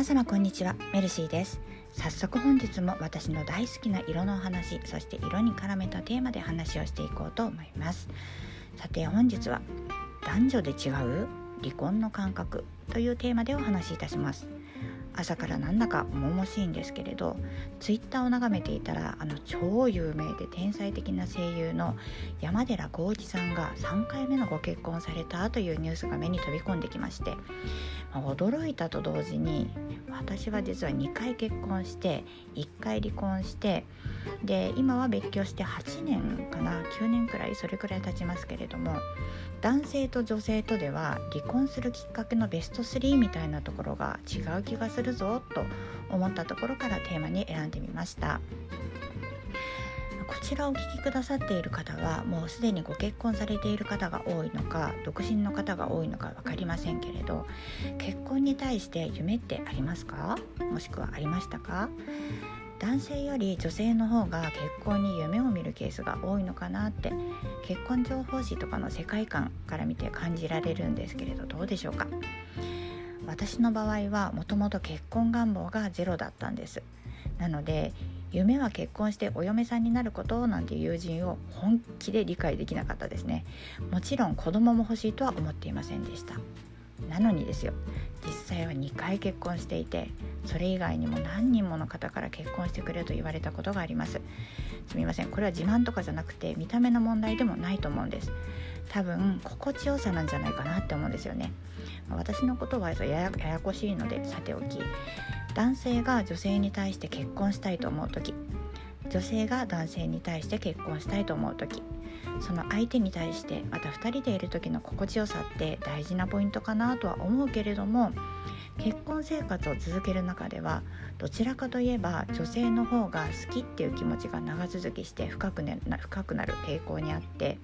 皆様こんにちは。メルシーです。早速本日も私の大好きな色のお話そして色に絡めたテーマで話をしていこうと思います。さて本日は男女で違う離婚の感覚というテーマでお話しいたします。朝からなんだか重々しいんですけれどツイッターを眺めていたらあの超有名で天才的な声優の山寺宏一さんが3回目のご結婚されたというニュースが目に飛び込んできまして、まあ、驚いたと同時に私は実は2回結婚して1回離婚してで今は別居して8年かな9年くらいそれくらい経ちますけれども男性と女性とでは離婚するきっかけのベスト3みたいなところが違う気がするするぞと思ったところからテーマに選んでみました。こちらをお聞きくださっている方はもうすでにご結婚されている方が多いのか独身の方が多いのか分かりませんけれど結婚に対して夢ってありますか？もしくはありましたか？男性より女性の方が結婚に夢を見るケースが多いのかなって結婚情報誌とかの世界観から見て感じられるんですけれどどうでしょうか？私の場合はもともと結婚願望がゼロだったんです。なので夢は結婚してお嫁さんになることなんていう友人を本気で理解できなかったですね。もちろん子供も欲しいとは思っていませんでした。なのにですよ。実際は2回結婚していてそれ以外にも何人もの方から結婚してくれと言われたことがあります。すみません。これは自慢とかじゃなくて見た目の問題でもないと思うんです。多分心地よさなんじゃないかなって思うんですよね。私のことはややややこしいのでさておき。男性が女性に対して結婚したいと思う時。女性が男性に対して結婚したいと思う時。その相手に対してまた2人でいる時の心地よさって大事なポイントかなとは思うけれども結婚生活を続ける中ではどちらかといえば女性の方が好きっていう気持ちが長続きして深く,、ね、深くなる傾向にあって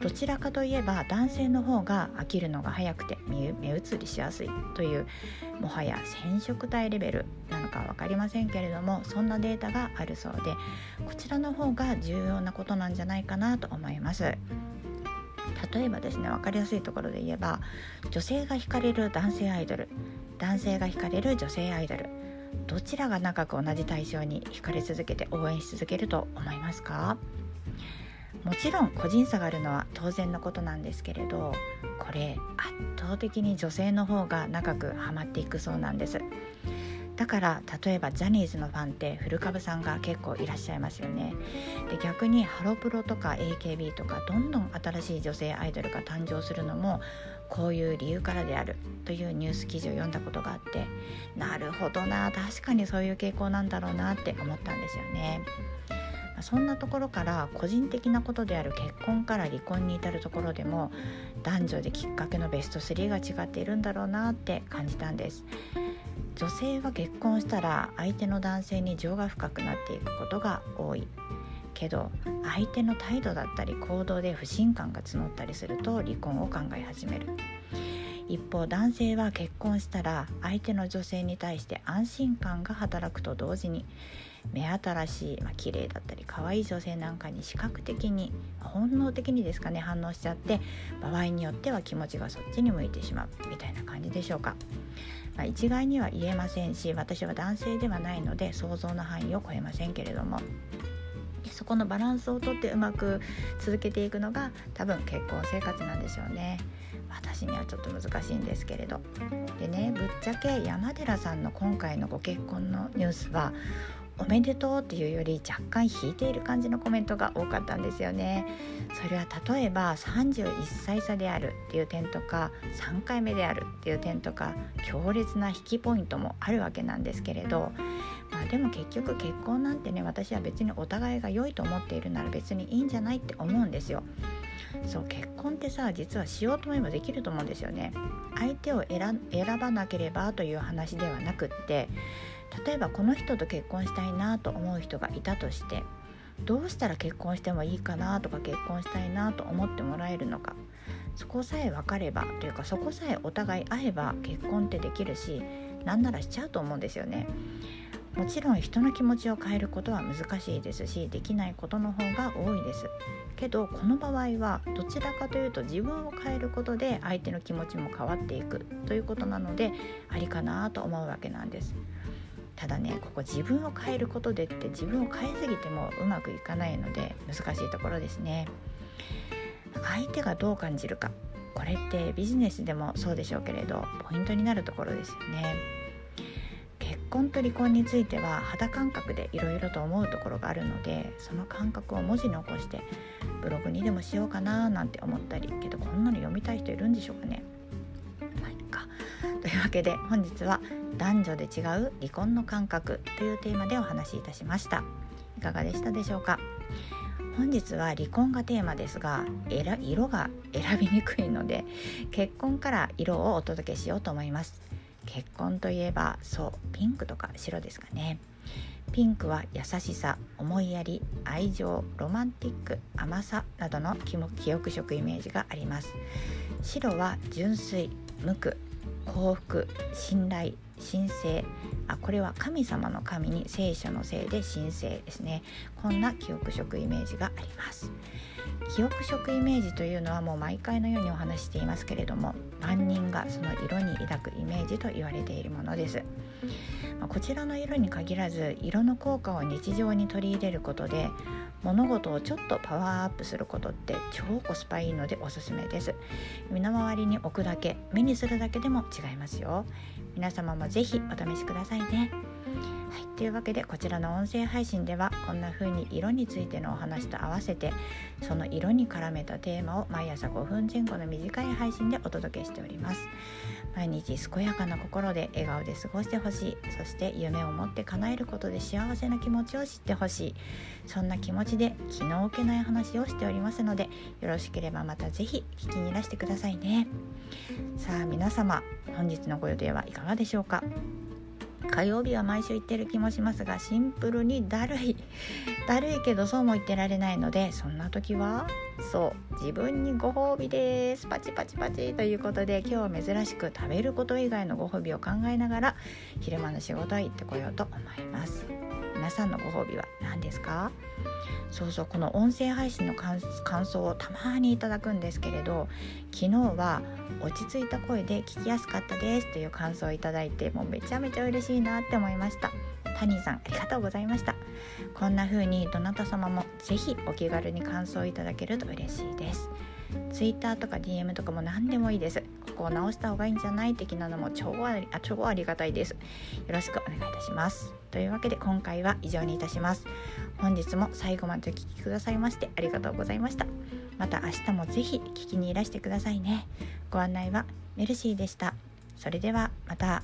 どちらかといえば男性の方が飽きるのが早くて目移りしやすいというもはや染色体レベルなのか分かりませんけれどもそんなデータがあるそうでこちらの方が重要なことなんじゃないかなと思います。例えばですね分かりやすいところで言えば女性が惹かれる男性アイドル男性が惹かれる女性アイドルどちらが長く同じ対象に惹かれ続けて応援し続けると思いますか？もちろん個人差があるのは当然のことなんですけれどこれ圧倒的に女性の方が長くハマっていくそうなんです。だから例えばジャニーズのファンって古株さんが結構いらっしゃいますよねで逆にハロプロとか AKB とかどんどん新しい女性アイドルが誕生するのもこういう理由からであるというニュース記事を読んだことがあってなるほどな確かにそういう傾向なんだろうなって思ったんですよね。そんなところから個人的なことである結婚から離婚に至るところでも男女できっかけのベスト3が違っているんだろうなって感じたんです。女性は結婚したら相手の男性に情が深くなっていくことが多い。けど相手の態度だったり行動で不信感が募ったりすると離婚を考え始める。一方男性は結婚したら相手の女性に対して安心感が働くと同時に目新しい、まあ綺麗だったり可愛い女性なんかに視覚的に本能的にですかね反応しちゃって場合によっては気持ちがそっちに向いてしまうみたいな感じでしょうか。まあ、一概には言えませんし私は男性ではないので想像の範囲を超えませんけれども。そこのバランスをとってうまく続けていくのが多分結婚生活なんでしょうね。私にはちょっと難しいんですけれど。でねぶっちゃけ山寺さんの今回のご結婚のニュースはおめでとうっていうより若干引いている感じのコメントが多かったんですよね。それは例えば31歳差であるっていう点とか3回目であるっていう点とか強烈な引きポイントもあるわけなんですけれどまあでも結局結婚なんてね私は別にお互いが良いと思っているなら別にいいんじゃないって思うんですよ。そう結婚ってさ実はしようと思えばできると思うんですよね。相手を選ばなければという話ではなくって例えばこの人と結婚したいなと思う人がいたとしてどうしたら結婚してもいいかなとか結婚したいなと思ってもらえるのか。そこさえ分かればというかそこさえお互い会えば結婚ってできるしなんならしちゃうと思うんですよね。もちろん人の気持ちを変えることは難しいですしできないことの方が多いです。けどこの場合はどちらかというと自分を変えることで相手の気持ちも変わっていくということなのでありかなと思うわけなんです。ただねここ自分を変えることでって自分を変えすぎてもうまくいかないので難しいところですね。相手がどう感じるかこれってビジネスでもそうでしょうけれどポイントになるところですよね。婚と離婚については肌感覚でいろいろと思うところがあるのでその感覚を文字に起こしてブログにでもしようかななんて思ったりけどこんなの読みたい人いるんでしょうかね。まあいっか。というわけで本日は男女で違う離婚の感覚というテーマでお話しいたしました。いかがでしたでしょうか。本日は離婚がテーマですが色が選びにくいので結婚から色をお届けしようと思います。結婚といえばそうピンクとか白ですかね。ピンクは優しさ思いやり愛情ロマンティック甘さなどの記憶色イメージがあります。白は純粋無垢幸福信頼神聖。あこれは神様の神に聖書のせいで神聖ですね。こんな記憶色イメージがあります。記憶色イメージというのはもう毎回のようにお話していますけれども万人がその色に抱くイメージと言われているものです。まこちらの色に限らず色の効果を日常に取り入れることで物事をちょっとパワーアップすることって超コスパいいのでおすすめです。身の回りに置くだけ目にするだけでも違いますよ。皆様もぜひお試しくださいね。はい、というわけでこちらの音声配信ではこんな風に色についてのお話と合わせてその色に絡めたテーマを毎朝5分前後の短い配信でお届けしております。毎日健やかな心で笑顔で過ごしてほしいそして夢を持って叶えることで幸せな気持ちを知ってほしい。そんな気持ちで気の置けない話をしておりますのでよろしければまた是非聞きにいらしてくださいね。さあ皆様本日のご予定はいかがでしょうか？火曜日は毎週行ってる気もしますがシンプルにだるい。だるいけどそうも言ってられないのでそんな時はそう自分にご褒美です。パチパチパチということで今日は珍しく食べること以外のご褒美を考えながら昼間の仕事へ行ってこようと思います。皆さんのご褒美は何ですか？そうそうこの音声配信の感想をたまにいただくんですけれど昨日は落ち着いた声で聞きやすかったですという感想をいただいてもうめちゃめちゃ嬉しいなって思いました。タニーさんありがとうございました。こんな風にどなた様もぜひお気軽に感想をいただけると嬉しいです。Twitter とか DM とかも何でもいいです。ここを直した方がいいんじゃない的なのも超ありあ超ありがたいです。よろしくお願いいたします。というわけで今回は以上にいたします。本日も最後までお聴きくださいましてありがとうございました。また明日もぜひ聞きにいらしてくださいね。ご案内はメルシーでした。それではまた。